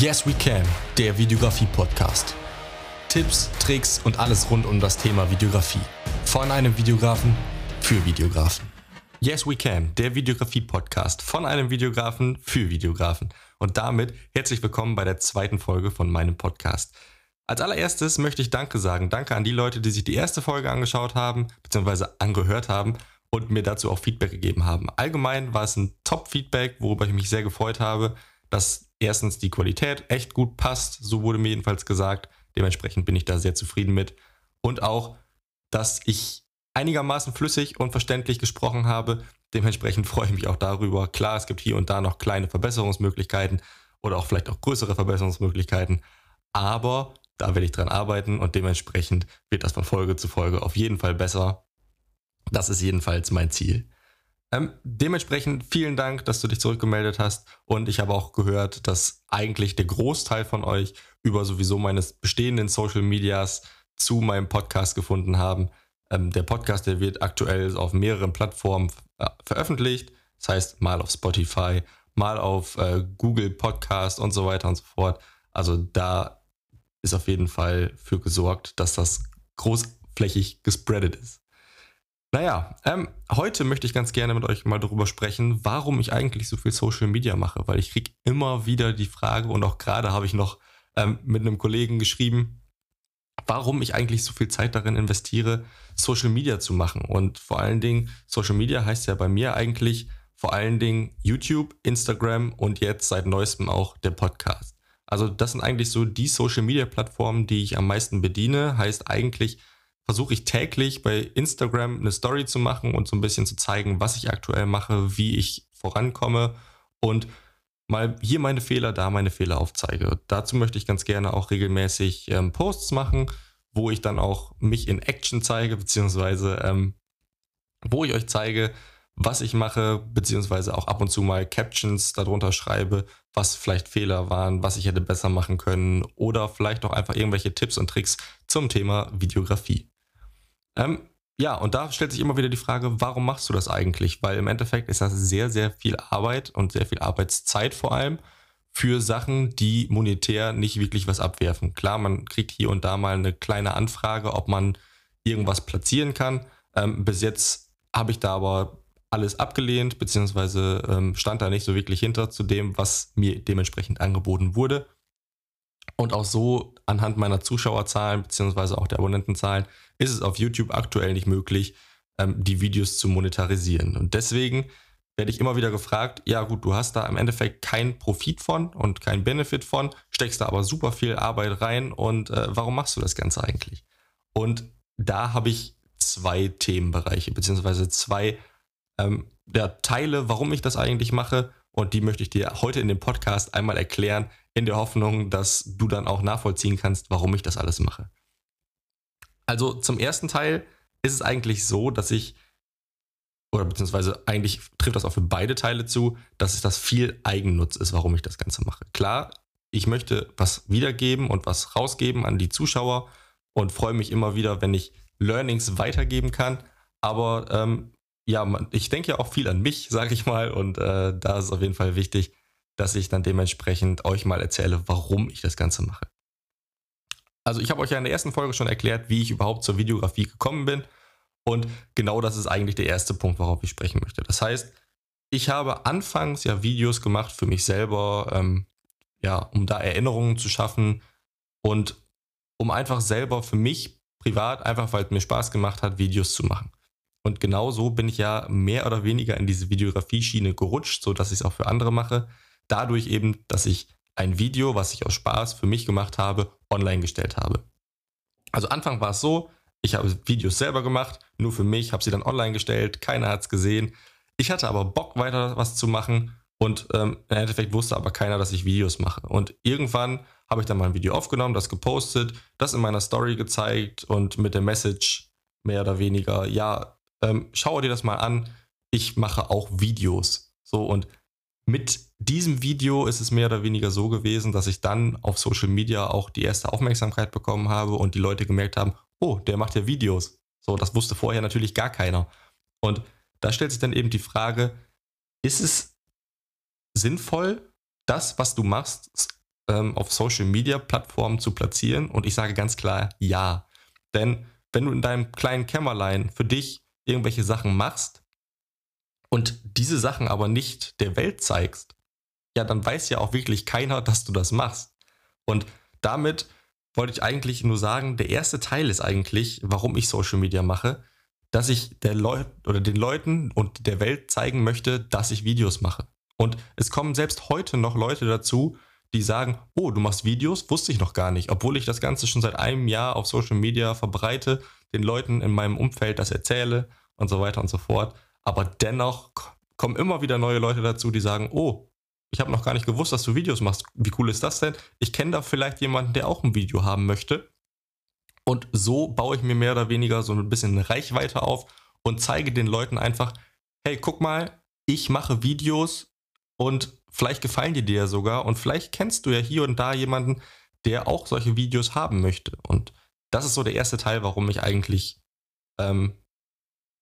Yes We Can, der Videografie-Podcast. Tipps, Tricks und alles rund um das Thema Videografie. Von einem Videografen für Videografen. Yes We Can, der Videografie-Podcast von einem Videografen für Videografen. Und damit herzlich willkommen bei der zweiten Folge von meinem Podcast. Als allererstes möchte ich Danke sagen. Danke an die Leute, die sich die erste Folge angeschaut haben, beziehungsweise angehört haben und mir dazu auch Feedback gegeben haben. Allgemein war es ein Top-Feedback, worüber ich mich sehr gefreut habe dass erstens die Qualität echt gut passt, so wurde mir jedenfalls gesagt. Dementsprechend bin ich da sehr zufrieden mit. Und auch, dass ich einigermaßen flüssig und verständlich gesprochen habe. Dementsprechend freue ich mich auch darüber. Klar, es gibt hier und da noch kleine Verbesserungsmöglichkeiten oder auch vielleicht auch größere Verbesserungsmöglichkeiten. Aber da werde ich dran arbeiten und dementsprechend wird das von Folge zu Folge auf jeden Fall besser. Das ist jedenfalls mein Ziel. Ähm, dementsprechend vielen Dank, dass du dich zurückgemeldet hast. Und ich habe auch gehört, dass eigentlich der Großteil von euch über sowieso meines bestehenden Social Medias zu meinem Podcast gefunden haben. Ähm, der Podcast, der wird aktuell auf mehreren Plattformen äh, veröffentlicht. Das heißt, mal auf Spotify, mal auf äh, Google Podcast und so weiter und so fort. Also da ist auf jeden Fall für gesorgt, dass das großflächig gespreadet ist. Naja, ähm, heute möchte ich ganz gerne mit euch mal darüber sprechen, warum ich eigentlich so viel Social Media mache, weil ich kriege immer wieder die Frage und auch gerade habe ich noch ähm, mit einem Kollegen geschrieben, warum ich eigentlich so viel Zeit darin investiere, Social Media zu machen. Und vor allen Dingen, Social Media heißt ja bei mir eigentlich vor allen Dingen YouTube, Instagram und jetzt seit neuestem auch der Podcast. Also das sind eigentlich so die Social Media Plattformen, die ich am meisten bediene. Heißt eigentlich, versuche ich täglich bei Instagram eine Story zu machen und so ein bisschen zu zeigen, was ich aktuell mache, wie ich vorankomme und mal hier meine Fehler, da meine Fehler aufzeige. Dazu möchte ich ganz gerne auch regelmäßig ähm, Posts machen, wo ich dann auch mich in Action zeige, beziehungsweise ähm, wo ich euch zeige, was ich mache, beziehungsweise auch ab und zu mal Captions darunter schreibe, was vielleicht Fehler waren, was ich hätte besser machen können oder vielleicht auch einfach irgendwelche Tipps und Tricks zum Thema Videografie. Ähm, ja, und da stellt sich immer wieder die Frage, warum machst du das eigentlich? Weil im Endeffekt ist das sehr, sehr viel Arbeit und sehr viel Arbeitszeit vor allem für Sachen, die monetär nicht wirklich was abwerfen. Klar, man kriegt hier und da mal eine kleine Anfrage, ob man irgendwas platzieren kann. Ähm, bis jetzt habe ich da aber alles abgelehnt, beziehungsweise ähm, stand da nicht so wirklich hinter zu dem, was mir dementsprechend angeboten wurde. Und auch so anhand meiner Zuschauerzahlen beziehungsweise auch der Abonnentenzahlen ist es auf YouTube aktuell nicht möglich, ähm, die Videos zu monetarisieren. Und deswegen werde ich immer wieder gefragt, ja gut, du hast da im Endeffekt keinen Profit von und keinen Benefit von, steckst da aber super viel Arbeit rein und äh, warum machst du das Ganze eigentlich? Und da habe ich zwei Themenbereiche, beziehungsweise zwei ähm, ja, Teile, warum ich das eigentlich mache und die möchte ich dir heute in dem Podcast einmal erklären, in der Hoffnung, dass du dann auch nachvollziehen kannst, warum ich das alles mache. Also zum ersten Teil ist es eigentlich so, dass ich, oder beziehungsweise eigentlich trifft das auch für beide Teile zu, dass es das viel Eigennutz ist, warum ich das Ganze mache. Klar, ich möchte was wiedergeben und was rausgeben an die Zuschauer und freue mich immer wieder, wenn ich Learnings weitergeben kann. Aber ähm, ja, man, ich denke ja auch viel an mich, sage ich mal, und äh, da ist es auf jeden Fall wichtig, dass ich dann dementsprechend euch mal erzähle, warum ich das Ganze mache. Also ich habe euch ja in der ersten Folge schon erklärt, wie ich überhaupt zur Videografie gekommen bin. Und genau das ist eigentlich der erste Punkt, worauf ich sprechen möchte. Das heißt, ich habe anfangs ja Videos gemacht für mich selber, ähm, ja, um da Erinnerungen zu schaffen und um einfach selber für mich privat, einfach weil es mir Spaß gemacht hat, Videos zu machen. Und genau so bin ich ja mehr oder weniger in diese Videografie-Schiene gerutscht, so dass ich es auch für andere mache. Dadurch eben, dass ich ein Video, was ich aus Spaß für mich gemacht habe, online gestellt habe. Also Anfang war es so, ich habe Videos selber gemacht, nur für mich, habe sie dann online gestellt, keiner hat es gesehen. Ich hatte aber Bock, weiter was zu machen und ähm, im Endeffekt wusste aber keiner, dass ich Videos mache. Und irgendwann habe ich dann mal ein Video aufgenommen, das gepostet, das in meiner Story gezeigt und mit der Message mehr oder weniger, ja, ähm, schau dir das mal an, ich mache auch Videos. So und mit diesem Video ist es mehr oder weniger so gewesen, dass ich dann auf Social Media auch die erste Aufmerksamkeit bekommen habe und die Leute gemerkt haben, oh, der macht ja Videos. So, das wusste vorher natürlich gar keiner. Und da stellt sich dann eben die Frage, ist es sinnvoll, das, was du machst, ähm, auf Social Media Plattformen zu platzieren? Und ich sage ganz klar ja. Denn wenn du in deinem kleinen Kämmerlein für dich irgendwelche Sachen machst und diese Sachen aber nicht der Welt zeigst, ja, dann weiß ja auch wirklich keiner, dass du das machst. Und damit wollte ich eigentlich nur sagen, der erste Teil ist eigentlich, warum ich Social Media mache, dass ich der Leut oder den Leuten und der Welt zeigen möchte, dass ich Videos mache. Und es kommen selbst heute noch Leute dazu, die sagen, oh, du machst Videos, wusste ich noch gar nicht, obwohl ich das Ganze schon seit einem Jahr auf Social Media verbreite, den Leuten in meinem Umfeld das erzähle und so weiter und so fort. Aber dennoch kommen immer wieder neue Leute dazu, die sagen, oh, ich habe noch gar nicht gewusst, dass du Videos machst. Wie cool ist das denn? Ich kenne da vielleicht jemanden, der auch ein Video haben möchte. Und so baue ich mir mehr oder weniger so ein bisschen Reichweite auf und zeige den Leuten einfach, hey, guck mal, ich mache Videos und vielleicht gefallen die dir ja sogar und vielleicht kennst du ja hier und da jemanden, der auch solche Videos haben möchte. Und das ist so der erste Teil, warum ich eigentlich, ähm,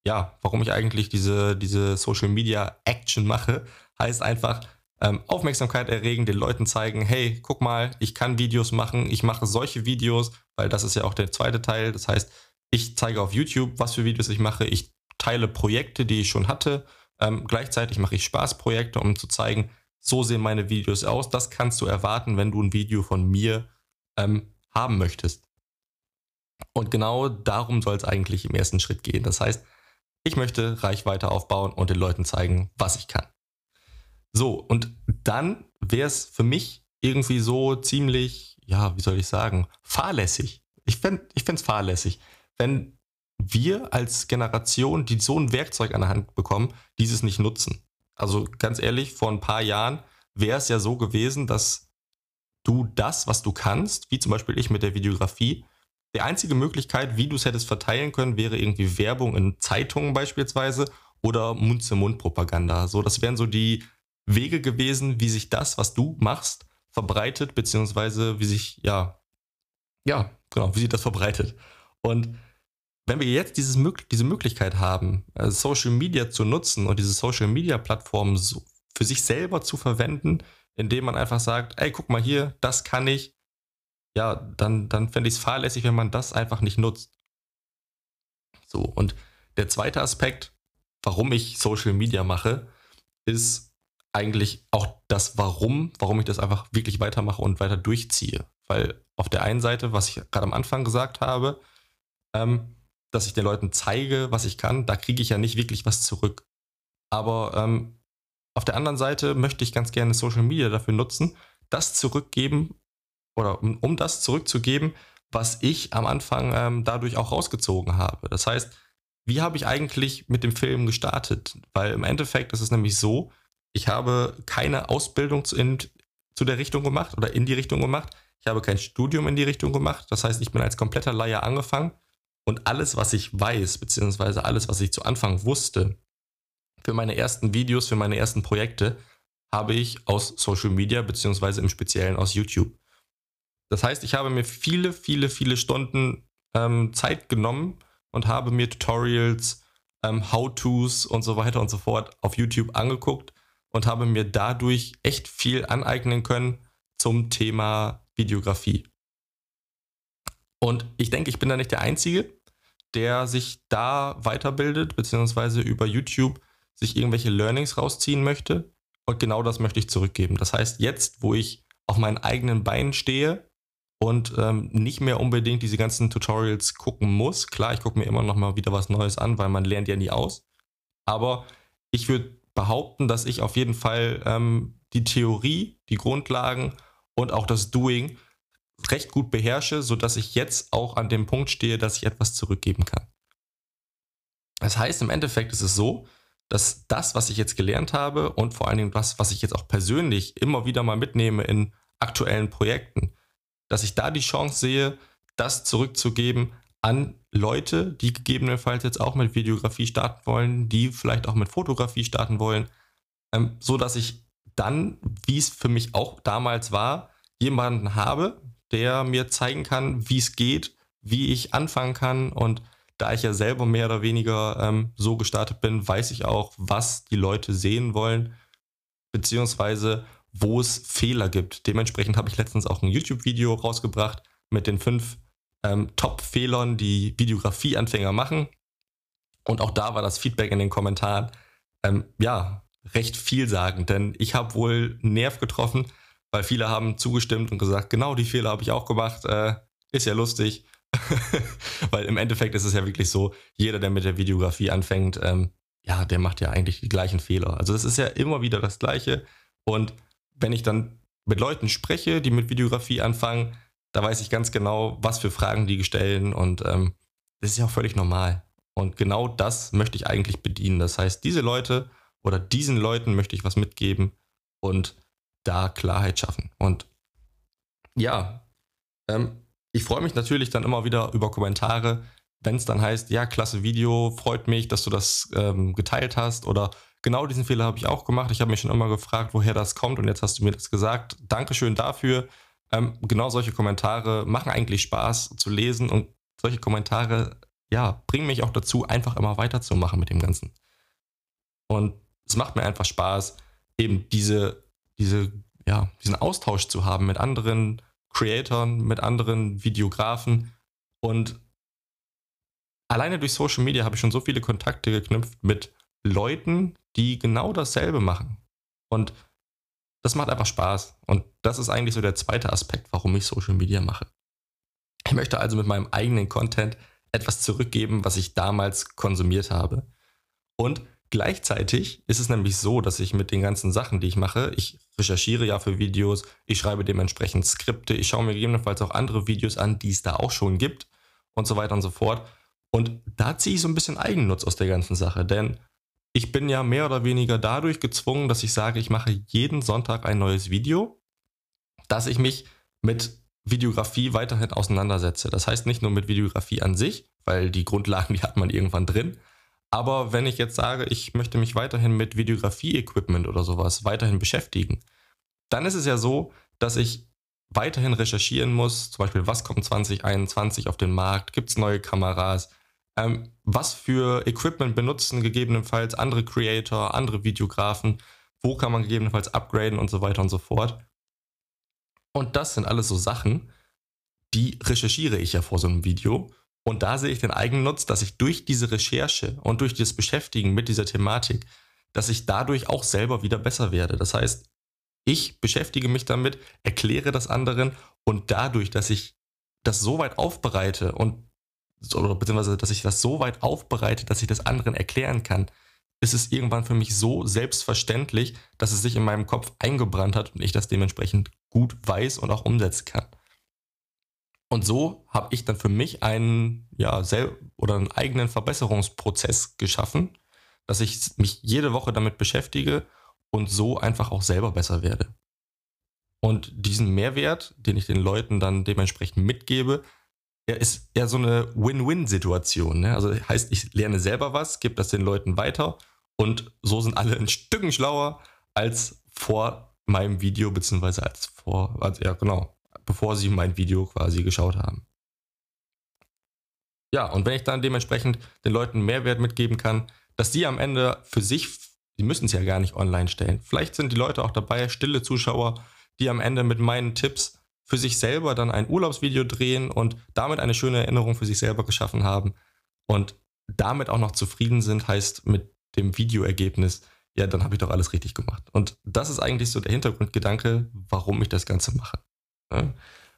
ja, warum ich eigentlich diese, diese Social Media Action mache. Heißt einfach, ähm, Aufmerksamkeit erregen, den Leuten zeigen, hey, guck mal, ich kann Videos machen, ich mache solche Videos, weil das ist ja auch der zweite Teil. Das heißt, ich zeige auf YouTube, was für Videos ich mache, ich teile Projekte, die ich schon hatte. Ähm, gleichzeitig mache ich Spaßprojekte, um zu zeigen, so sehen meine Videos aus. Das kannst du erwarten, wenn du ein Video von mir ähm, haben möchtest. Und genau darum soll es eigentlich im ersten Schritt gehen. Das heißt, ich möchte Reichweite aufbauen und den Leuten zeigen, was ich kann. So, und dann wäre es für mich irgendwie so ziemlich, ja, wie soll ich sagen, fahrlässig. Ich fände es fahrlässig, wenn wir als Generation, die so ein Werkzeug an der Hand bekommen, dieses nicht nutzen. Also ganz ehrlich, vor ein paar Jahren wäre es ja so gewesen, dass du das, was du kannst, wie zum Beispiel ich mit der Videografie, die einzige Möglichkeit, wie du es hättest verteilen können, wäre irgendwie Werbung in Zeitungen beispielsweise oder Mund-zu-Mund-Propaganda. So, das wären so die Wege gewesen, wie sich das, was du machst, verbreitet, beziehungsweise wie sich, ja, ja, genau, wie sich das verbreitet. Und wenn wir jetzt dieses, diese Möglichkeit haben, äh, Social Media zu nutzen und diese Social Media Plattformen so für sich selber zu verwenden, indem man einfach sagt, ey, guck mal hier, das kann ich, ja, dann, dann fände ich es fahrlässig, wenn man das einfach nicht nutzt. So, und der zweite Aspekt, warum ich Social Media mache, ist eigentlich auch das Warum, warum ich das einfach wirklich weitermache und weiter durchziehe. Weil auf der einen Seite, was ich gerade am Anfang gesagt habe, ähm, dass ich den Leuten zeige, was ich kann, da kriege ich ja nicht wirklich was zurück. Aber ähm, auf der anderen Seite möchte ich ganz gerne Social Media dafür nutzen, das zurückgeben oder um, um das zurückzugeben, was ich am Anfang ähm, dadurch auch rausgezogen habe. Das heißt, wie habe ich eigentlich mit dem Film gestartet? Weil im Endeffekt ist es nämlich so, ich habe keine Ausbildung zu, in, zu der Richtung gemacht oder in die Richtung gemacht. Ich habe kein Studium in die Richtung gemacht. Das heißt, ich bin als kompletter Laie angefangen und alles, was ich weiß, beziehungsweise alles, was ich zu Anfang wusste, für meine ersten Videos, für meine ersten Projekte, habe ich aus Social Media, beziehungsweise im Speziellen aus YouTube. Das heißt, ich habe mir viele, viele, viele Stunden ähm, Zeit genommen und habe mir Tutorials, ähm, How-Tos und so weiter und so fort auf YouTube angeguckt und habe mir dadurch echt viel aneignen können zum Thema Videografie. Und ich denke, ich bin da nicht der Einzige, der sich da weiterbildet, beziehungsweise über YouTube sich irgendwelche Learnings rausziehen möchte. Und genau das möchte ich zurückgeben. Das heißt, jetzt, wo ich auf meinen eigenen Beinen stehe und ähm, nicht mehr unbedingt diese ganzen Tutorials gucken muss, klar, ich gucke mir immer noch mal wieder was Neues an, weil man lernt ja nie aus. Aber ich würde behaupten, dass ich auf jeden Fall ähm, die Theorie, die Grundlagen und auch das Doing recht gut beherrsche, sodass ich jetzt auch an dem Punkt stehe, dass ich etwas zurückgeben kann. Das heißt, im Endeffekt ist es so, dass das, was ich jetzt gelernt habe und vor allen Dingen das, was ich jetzt auch persönlich immer wieder mal mitnehme in aktuellen Projekten, dass ich da die Chance sehe, das zurückzugeben an Leute, die gegebenenfalls jetzt auch mit Videografie starten wollen, die vielleicht auch mit Fotografie starten wollen, ähm, so dass ich dann, wie es für mich auch damals war, jemanden habe, der mir zeigen kann, wie es geht, wie ich anfangen kann. Und da ich ja selber mehr oder weniger ähm, so gestartet bin, weiß ich auch, was die Leute sehen wollen, beziehungsweise wo es Fehler gibt. Dementsprechend habe ich letztens auch ein YouTube-Video rausgebracht mit den fünf ähm, Top-Fehlern, die Videografie-Anfänger machen. Und auch da war das Feedback in den Kommentaren, ähm, ja, recht vielsagend, denn ich habe wohl einen Nerv getroffen, weil viele haben zugestimmt und gesagt, genau die Fehler habe ich auch gemacht, äh, ist ja lustig. weil im Endeffekt ist es ja wirklich so, jeder, der mit der Videografie anfängt, ähm, ja, der macht ja eigentlich die gleichen Fehler. Also das ist ja immer wieder das Gleiche. Und wenn ich dann mit Leuten spreche, die mit Videografie anfangen, da weiß ich ganz genau, was für Fragen die stellen und ähm, das ist ja auch völlig normal. Und genau das möchte ich eigentlich bedienen. Das heißt, diese Leute oder diesen Leuten möchte ich was mitgeben und da Klarheit schaffen. Und ja, ähm, ich freue mich natürlich dann immer wieder über Kommentare, wenn es dann heißt, ja, klasse Video, freut mich, dass du das ähm, geteilt hast oder genau diesen Fehler habe ich auch gemacht. Ich habe mich schon immer gefragt, woher das kommt und jetzt hast du mir das gesagt. Dankeschön dafür. Ähm, genau solche Kommentare machen eigentlich Spaß zu lesen und solche Kommentare, ja, bringen mich auch dazu, einfach immer weiterzumachen mit dem Ganzen. Und es macht mir einfach Spaß, eben diese, diese, ja, diesen Austausch zu haben mit anderen Creatoren, mit anderen Videografen und alleine durch Social Media habe ich schon so viele Kontakte geknüpft mit Leuten, die genau dasselbe machen. Und das macht einfach Spaß. Und das ist eigentlich so der zweite Aspekt, warum ich Social Media mache. Ich möchte also mit meinem eigenen Content etwas zurückgeben, was ich damals konsumiert habe. Und gleichzeitig ist es nämlich so, dass ich mit den ganzen Sachen, die ich mache, ich recherchiere ja für Videos, ich schreibe dementsprechend Skripte, ich schaue mir gegebenenfalls auch andere Videos an, die es da auch schon gibt und so weiter und so fort. Und da ziehe ich so ein bisschen Eigennutz aus der ganzen Sache, denn ich bin ja mehr oder weniger dadurch gezwungen, dass ich sage, ich mache jeden Sonntag ein neues Video, dass ich mich mit Videografie weiterhin auseinandersetze. Das heißt nicht nur mit Videografie an sich, weil die Grundlagen, die hat man irgendwann drin. Aber wenn ich jetzt sage, ich möchte mich weiterhin mit Videografie-Equipment oder sowas weiterhin beschäftigen, dann ist es ja so, dass ich weiterhin recherchieren muss, zum Beispiel, was kommt 2021 auf den Markt, gibt es neue Kameras, ähm, was für Equipment benutzen gegebenenfalls andere Creator, andere Videografen, wo kann man gegebenenfalls upgraden und so weiter und so fort. Und das sind alles so Sachen, die recherchiere ich ja vor so einem Video. Und da sehe ich den Eigennutz, dass ich durch diese Recherche und durch das Beschäftigen mit dieser Thematik, dass ich dadurch auch selber wieder besser werde. Das heißt, ich beschäftige mich damit, erkläre das anderen und dadurch, dass ich das so weit aufbereite und oder beziehungsweise, dass ich das so weit aufbereite, dass ich das anderen erklären kann, ist es irgendwann für mich so selbstverständlich, dass es sich in meinem Kopf eingebrannt hat und ich das dementsprechend gut weiß und auch umsetzen kann. Und so habe ich dann für mich einen, ja, oder einen eigenen Verbesserungsprozess geschaffen, dass ich mich jede Woche damit beschäftige und so einfach auch selber besser werde. Und diesen Mehrwert, den ich den Leuten dann dementsprechend mitgebe, er ist eher so eine Win-Win-Situation. Ne? Also heißt, ich lerne selber was, gebe das den Leuten weiter und so sind alle ein Stück schlauer als vor meinem Video, beziehungsweise als vor, also ja genau, bevor sie mein Video quasi geschaut haben. Ja, und wenn ich dann dementsprechend den Leuten Mehrwert mitgeben kann, dass die am Ende für sich, die müssen es ja gar nicht online stellen. Vielleicht sind die Leute auch dabei, stille Zuschauer, die am Ende mit meinen Tipps für sich selber dann ein Urlaubsvideo drehen und damit eine schöne Erinnerung für sich selber geschaffen haben und damit auch noch zufrieden sind, heißt mit dem Videoergebnis, ja, dann habe ich doch alles richtig gemacht. Und das ist eigentlich so der Hintergrundgedanke, warum ich das Ganze mache.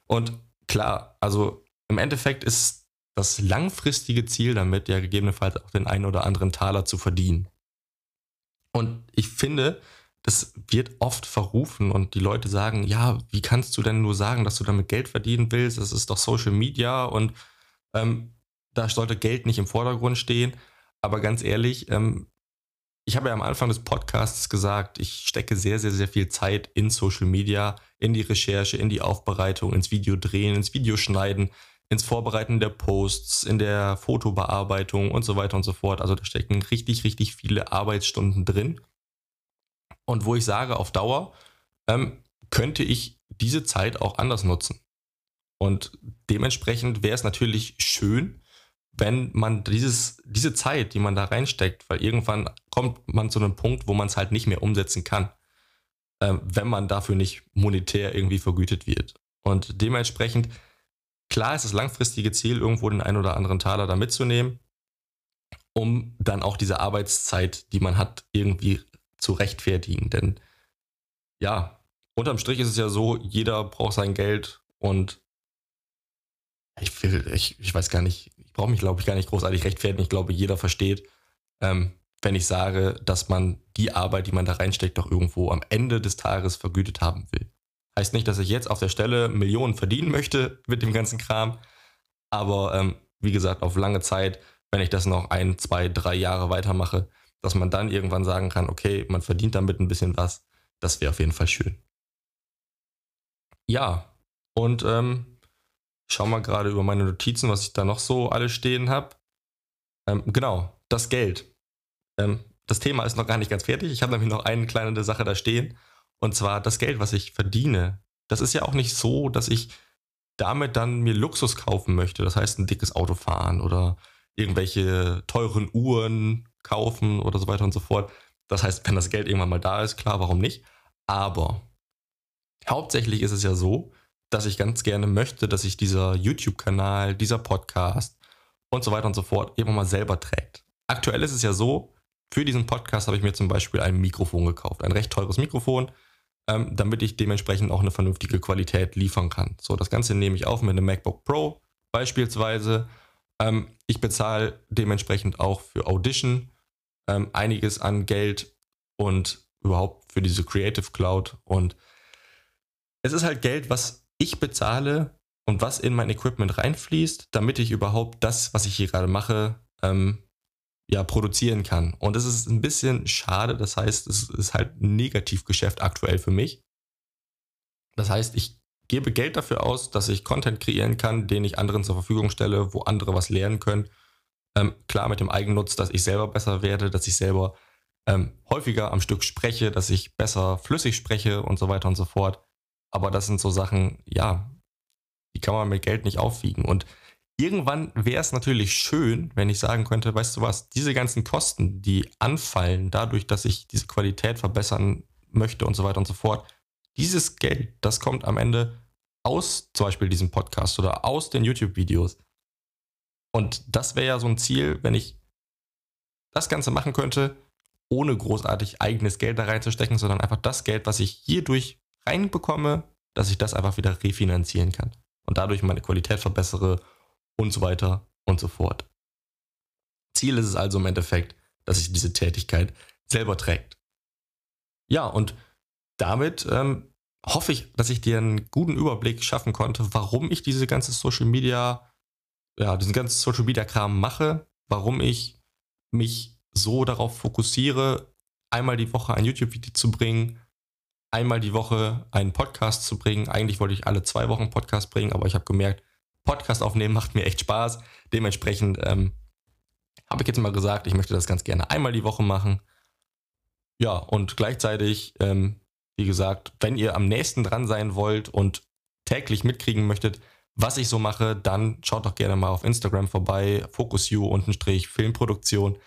Und klar, also im Endeffekt ist das langfristige Ziel damit ja gegebenenfalls auch den einen oder anderen Taler zu verdienen. Und ich finde, das wird oft verrufen und die Leute sagen, ja, wie kannst du denn nur sagen, dass du damit Geld verdienen willst? Das ist doch Social Media und ähm, da sollte Geld nicht im Vordergrund stehen. Aber ganz ehrlich, ähm, ich habe ja am Anfang des Podcasts gesagt, ich stecke sehr, sehr, sehr viel Zeit in Social Media, in die Recherche, in die Aufbereitung, ins Video drehen, ins Video schneiden, ins Vorbereiten der Posts, in der Fotobearbeitung und so weiter und so fort. Also da stecken richtig, richtig viele Arbeitsstunden drin und wo ich sage, auf Dauer ähm, könnte ich diese Zeit auch anders nutzen. Und dementsprechend wäre es natürlich schön, wenn man dieses, diese Zeit, die man da reinsteckt, weil irgendwann kommt man zu einem Punkt, wo man es halt nicht mehr umsetzen kann. ähm, wenn man dafür nicht monetär irgendwie vergütet wird. Und dementsprechend, klar ist das langfristige Ziel, irgendwo den einen oder anderen Taler da mitzunehmen, um dann auch diese Arbeitszeit, die man hat, irgendwie zu rechtfertigen. Denn ja, unterm Strich ist es ja so, jeder braucht sein Geld und ich will, ich, ich weiß gar nicht, ich brauche mich, glaube ich, gar nicht großartig rechtfertigen. Ich glaube, jeder versteht, ähm, wenn ich sage, dass man die Arbeit, die man da reinsteckt, doch irgendwo am Ende des Tages vergütet haben will. Heißt nicht, dass ich jetzt auf der Stelle Millionen verdienen möchte mit dem ganzen Kram, aber ähm, wie gesagt, auf lange Zeit, wenn ich das noch ein, zwei, drei Jahre weitermache, dass man dann irgendwann sagen kann, okay, man verdient damit ein bisschen was, das wäre auf jeden Fall schön. Ja, und ähm, schau mal gerade über meine Notizen, was ich da noch so alles stehen habe. Ähm, genau, das Geld. Ähm, das Thema ist noch gar nicht ganz fertig. Ich habe nämlich noch eine kleine Sache da stehen. Und zwar das Geld, was ich verdiene. Das ist ja auch nicht so, dass ich damit dann mir Luxus kaufen möchte. Das heißt, ein dickes Auto fahren oder irgendwelche teuren Uhren kaufen oder so weiter und so fort. Das heißt, wenn das Geld irgendwann mal da ist, klar, warum nicht? Aber hauptsächlich ist es ja so, dass ich ganz gerne möchte, dass sich dieser YouTube-Kanal, dieser Podcast und so weiter und so fort irgendwann mal selber trägt. Aktuell ist es ja so, für diesen Podcast habe ich mir zum Beispiel ein Mikrofon gekauft, ein recht teures Mikrofon, ähm, damit ich dementsprechend auch eine vernünftige Qualität liefern kann. So, das Ganze nehme ich auf mit einem MacBook Pro beispielsweise. Ähm, ich bezahle dementsprechend auch für Audition ähm, einiges an Geld und überhaupt für diese Creative Cloud. Und es ist halt Geld, was ich bezahle und was in mein Equipment reinfließt, damit ich überhaupt das, was ich hier gerade mache, ähm, ja, produzieren kann. Und es ist ein bisschen schade, das heißt, es ist halt ein Negativgeschäft aktuell für mich. Das heißt, ich gebe Geld dafür aus, dass ich Content kreieren kann, den ich anderen zur Verfügung stelle, wo andere was lernen können. Ähm, klar mit dem Eigennutz, dass ich selber besser werde, dass ich selber ähm, häufiger am Stück spreche, dass ich besser flüssig spreche und so weiter und so fort. Aber das sind so Sachen, ja, die kann man mit Geld nicht aufwiegen. Und irgendwann wäre es natürlich schön, wenn ich sagen könnte, weißt du was, diese ganzen Kosten, die anfallen, dadurch, dass ich diese Qualität verbessern möchte und so weiter und so fort, dieses Geld, das kommt am Ende aus zum Beispiel diesem Podcast oder aus den YouTube-Videos. Und das wäre ja so ein Ziel, wenn ich das Ganze machen könnte, ohne großartig eigenes Geld da reinzustecken, sondern einfach das Geld, was ich hierdurch reinbekomme, dass ich das einfach wieder refinanzieren kann und dadurch meine Qualität verbessere und so weiter und so fort. Ziel ist es also im Endeffekt, dass sich diese Tätigkeit selber trägt. Ja, und damit ähm, hoffe ich, dass ich dir einen guten Überblick schaffen konnte, warum ich diese ganze Social Media, ja, diesen ganzen Social Media Kram mache, warum ich mich so darauf fokussiere, einmal die Woche ein YouTube-Video zu bringen, einmal die Woche einen Podcast zu bringen. Eigentlich wollte ich alle zwei Wochen Podcast bringen, aber ich habe gemerkt, Podcast aufnehmen macht mir echt Spaß. Dementsprechend ähm, habe ich jetzt mal gesagt, ich möchte das ganz gerne einmal die Woche machen. Ja, und gleichzeitig, ähm, wie gesagt, wenn ihr am nächsten dran sein wollt und täglich mitkriegen möchtet, was ich so mache, dann schaut doch gerne mal auf Instagram vorbei, FocusU-Filmproduktion.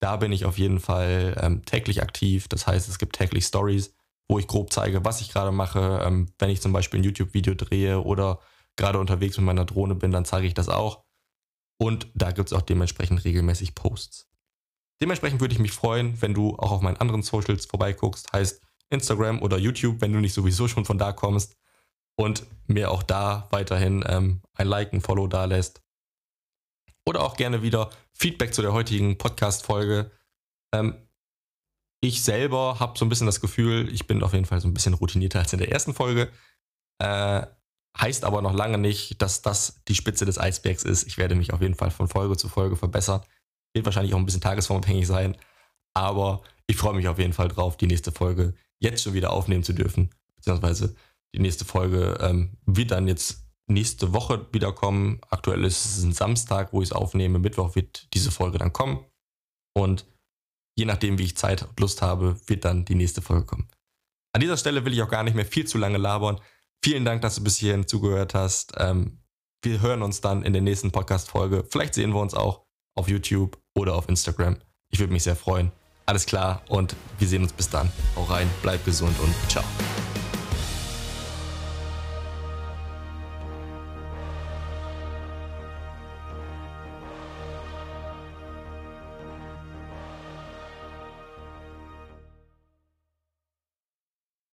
Da bin ich auf jeden Fall ähm, täglich aktiv. Das heißt, es gibt täglich Stories, wo ich grob zeige, was ich gerade mache. Ähm, wenn ich zum Beispiel ein YouTube-Video drehe oder gerade unterwegs mit meiner Drohne bin, dann zeige ich das auch. Und da gibt es auch dementsprechend regelmäßig Posts. Dementsprechend würde ich mich freuen, wenn du auch auf meinen anderen Socials vorbeiguckst, heißt Instagram oder YouTube, wenn du nicht sowieso schon von da kommst und mir auch da weiterhin ähm, ein Like, ein Follow da lässt. Oder auch gerne wieder Feedback zu der heutigen Podcast-Folge. Ähm, ich selber habe so ein bisschen das Gefühl, ich bin auf jeden Fall so ein bisschen routinierter als in der ersten Folge. Äh, Heißt aber noch lange nicht, dass das die Spitze des Eisbergs ist. Ich werde mich auf jeden Fall von Folge zu Folge verbessern. Wird wahrscheinlich auch ein bisschen tagesformabhängig sein. Aber ich freue mich auf jeden Fall drauf, die nächste Folge jetzt schon wieder aufnehmen zu dürfen. Beziehungsweise die nächste Folge ähm, wird dann jetzt nächste Woche wiederkommen. Aktuell ist es ein Samstag, wo ich es aufnehme. Mittwoch wird diese Folge dann kommen. Und je nachdem, wie ich Zeit und Lust habe, wird dann die nächste Folge kommen. An dieser Stelle will ich auch gar nicht mehr viel zu lange labern. Vielen Dank, dass du bis hierhin zugehört hast. Ähm, wir hören uns dann in der nächsten Podcast-Folge. Vielleicht sehen wir uns auch auf YouTube oder auf Instagram. Ich würde mich sehr freuen. Alles klar und wir sehen uns bis dann. Hau rein, bleib gesund und ciao.